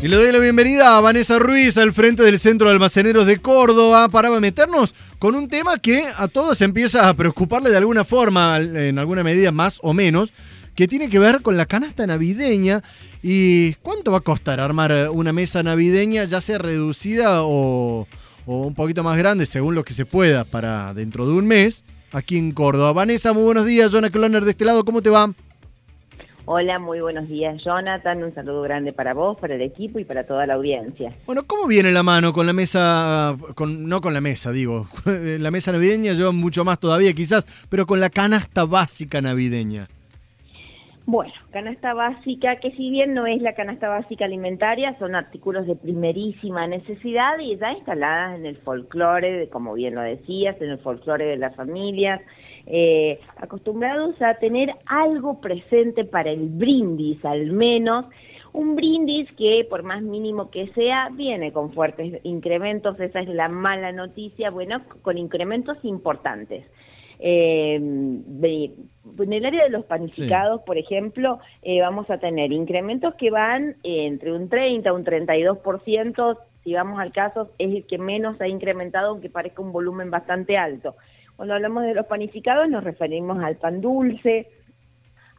Y le doy la bienvenida a Vanessa Ruiz al frente del Centro de Almaceneros de Córdoba para meternos con un tema que a todos empieza a preocuparle de alguna forma, en alguna medida más o menos, que tiene que ver con la canasta navideña y cuánto va a costar armar una mesa navideña, ya sea reducida o, o un poquito más grande, según lo que se pueda, para dentro de un mes, aquí en Córdoba. Vanessa, muy buenos días. Jonah Cloner de este lado, ¿cómo te va? Hola, muy buenos días, Jonathan. Un saludo grande para vos, para el equipo y para toda la audiencia. Bueno, ¿cómo viene la mano con la mesa, con, no con la mesa, digo, la mesa navideña lleva mucho más todavía quizás, pero con la canasta básica navideña? Bueno, canasta básica, que si bien no es la canasta básica alimentaria, son artículos de primerísima necesidad y ya instaladas en el folclore, como bien lo decías, en el folclore de las familias, eh, acostumbrados a tener algo presente para el brindis, al menos, un brindis que por más mínimo que sea, viene con fuertes incrementos, esa es la mala noticia, bueno, con incrementos importantes. Eh, en el área de los panificados, por ejemplo, eh, vamos a tener incrementos que van entre un 30 un 32%, si vamos al caso, es el que menos ha incrementado, aunque parezca un volumen bastante alto. Cuando hablamos de los panificados nos referimos al pan dulce,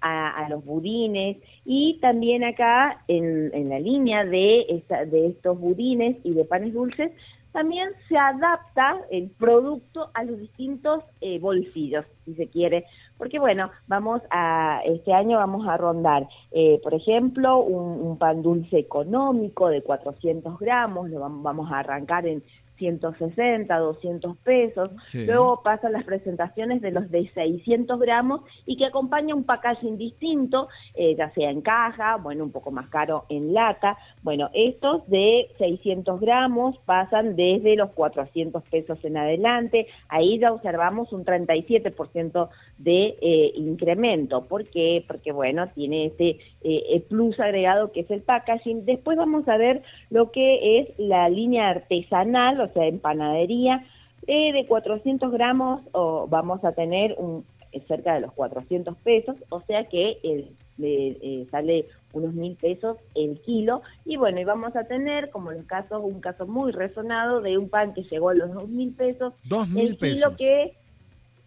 a, los budines. Y también acá en, la línea de, de estos budines y de panes dulces también se adapta el producto a los distintos eh, bolsillos, si se quiere, porque bueno, vamos a, este año vamos a rondar, eh, por ejemplo, un, pan dulce económico de 400 gramos, lo vamos a arrancar en 160, 200 pesos. Luego pasan las presentaciones de los de 600 gramos y que acompaña un packaging distinto, eh, ya sea en caja, bueno, un poco más caro en lata. Bueno, estos de 600 gramos pasan desde los 400 pesos en adelante. Ahí ya observamos un 37% de eh, incremento. ¿Por qué? Porque, bueno, tiene este eh, plus agregado que es el packaging. Después vamos a ver lo que es la línea artesanal, o sea, en panadería, eh, de 400 gramos o vamos a tener un, cerca de los 400 pesos, o sea que el, eh, sale unos mil pesos el kilo y bueno y vamos a tener como los casos un caso muy resonado de un pan que llegó a los dos mil pesos dos mil pesos que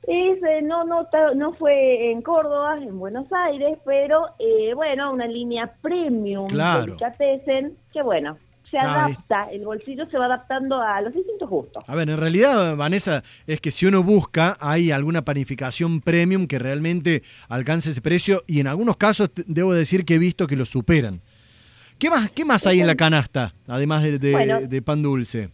es, no, no, no fue en Córdoba, en Buenos Aires, pero eh, bueno, una línea premium claro. que bueno, se ah, adapta, el bolsillo se va adaptando a los distintos gustos. A ver, en realidad, Vanessa, es que si uno busca, hay alguna panificación premium que realmente alcance ese precio y en algunos casos debo decir que he visto que lo superan. ¿Qué más, qué más hay en la canasta, además de pan dulce?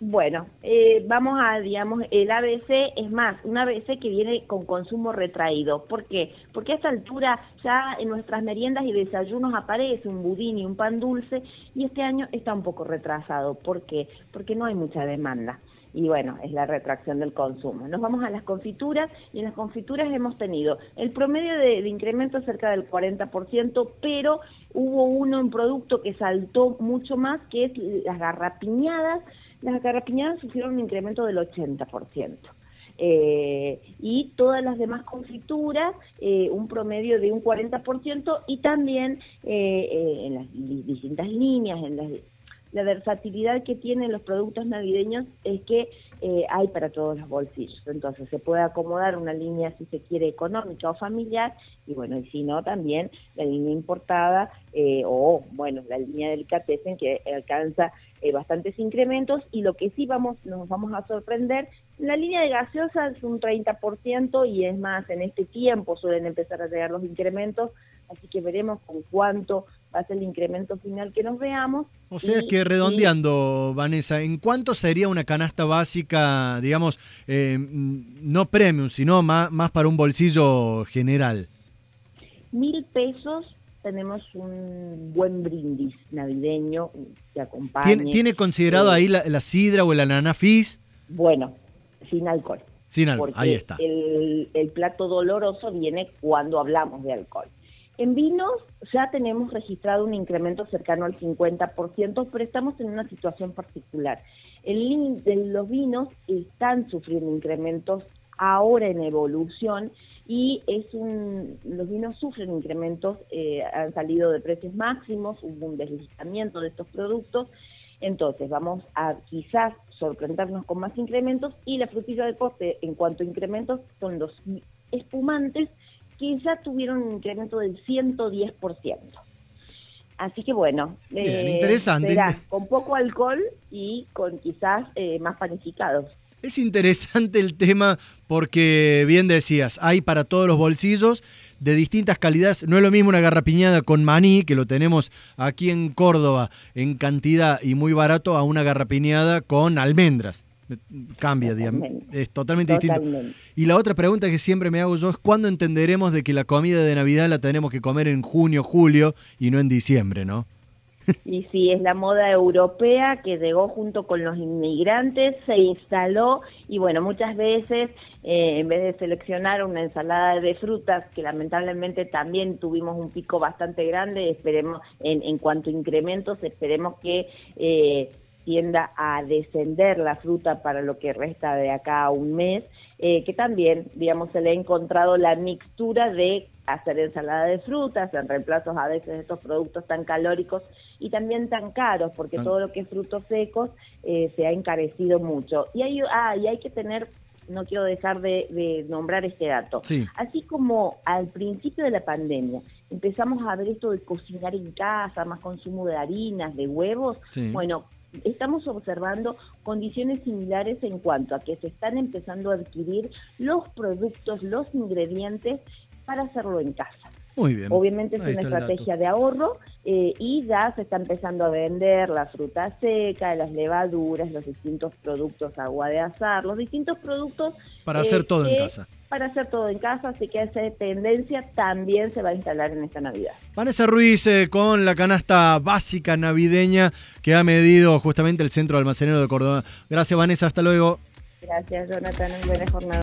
Bueno, eh, vamos a, digamos, el ABC es más, un ABC que viene con consumo retraído. ¿Por qué? Porque a esta altura ya en nuestras meriendas y desayunos aparece un budín y un pan dulce y este año está un poco retrasado. ¿Por qué? Porque no hay mucha demanda. Y bueno, es la retracción del consumo. Nos vamos a las confituras y en las confituras hemos tenido el promedio de, incremento cerca del 40%, pero hubo uno en producto que saltó mucho más, que es las garrapiñadas las garrapiñadas sufrieron un incremento del 80%. Eh, y todas las demás confituras eh, un promedio de un 40% y también eh, en las distintas líneas, en la versatilidad que tienen los productos navideños es que hay para todos los bolsillos. Entonces se puede acomodar una línea, si se quiere, económica o familiar, y bueno, y si no, también la línea importada o, bueno, la línea del delicatessen que alcanza eh, bastantes incrementos y lo que sí vamos nos vamos a sorprender, la línea de gaseosa es un 30% y es más, en este tiempo suelen empezar a llegar los incrementos, así que veremos con cuánto va a ser el incremento final que nos veamos. O sea que redondeando, Vanessa, ¿en cuánto sería una canasta básica, digamos, eh, no premium, sino más, más para un bolsillo general? Mil pesos tenemos un buen brindis navideño que acompañe. ¿Tiene, considerado ahí la, sidra o el ananafis? Bueno, sin alcohol. Sin alcohol, ahí está. El, el plato doloroso viene cuando hablamos de alcohol. En vinos ya tenemos registrado un incremento cercano al 50%, pero estamos en una situación particular. El, los vinos están sufriendo incrementos ahora en evolución y es un, los vinos sufren incrementos, eh, han salido de precios máximos, hubo un deslizamiento de estos productos, entonces vamos a quizás sorprendernos con más incrementos y la frutilla de poste en cuanto a incrementos son los espumantes que ya tuvieron un incremento del 110%. Así que bueno, eh, interesante. con poco alcohol y con quizás eh, más panificados. Es interesante el tema porque, bien decías, hay para todos los bolsillos de distintas calidades. No es lo mismo una garrapiñada con maní, que lo tenemos aquí en Córdoba en cantidad y muy barato, a una garrapiñada con almendras. Cambia, digamos. Es totalmente distinto. Y la otra pregunta que siempre me hago yo es cuándo entenderemos de que la comida de Navidad la tenemos que comer en junio, julio y no en diciembre, ¿no? Y sí, es la moda europea que llegó junto con los inmigrantes, se instaló y bueno, muchas veces eh, en vez de seleccionar una ensalada de frutas, que lamentablemente también tuvimos un pico bastante grande, esperemos en, en cuanto a incrementos, esperemos que... Eh, tienda a descender la fruta para lo que resta de acá a un mes, eh, que también, digamos, se le ha encontrado la mixtura de hacer ensalada de frutas en reemplazos a veces de estos productos tan calóricos y también tan caros, porque todo lo que es frutos secos eh, se ha encarecido mucho. Y hay, ah, y hay que tener no quiero dejar de, nombrar este dato. Así como al principio de la pandemia empezamos a ver esto de cocinar en casa, más consumo de harinas, de huevos, bueno, estamos observando condiciones similares en cuanto a que se están empezando a adquirir los productos, los ingredientes para hacerlo en casa. Muy bien. Obviamente es una estrategia de ahorro eh, y ya se está empezando a vender la fruta seca, las levaduras, los distintos productos, agua de azar, los distintos productos. Para hacer todo en casa para hacer todo en casa, así que esa tendencia también se va a instalar en esta Navidad. Vanessa Ruiz eh, con la canasta básica navideña que ha medido justamente el Centro Almacenero de Córdoba. Gracias Vanessa, hasta luego. Gracias Jonathan, buena jornada.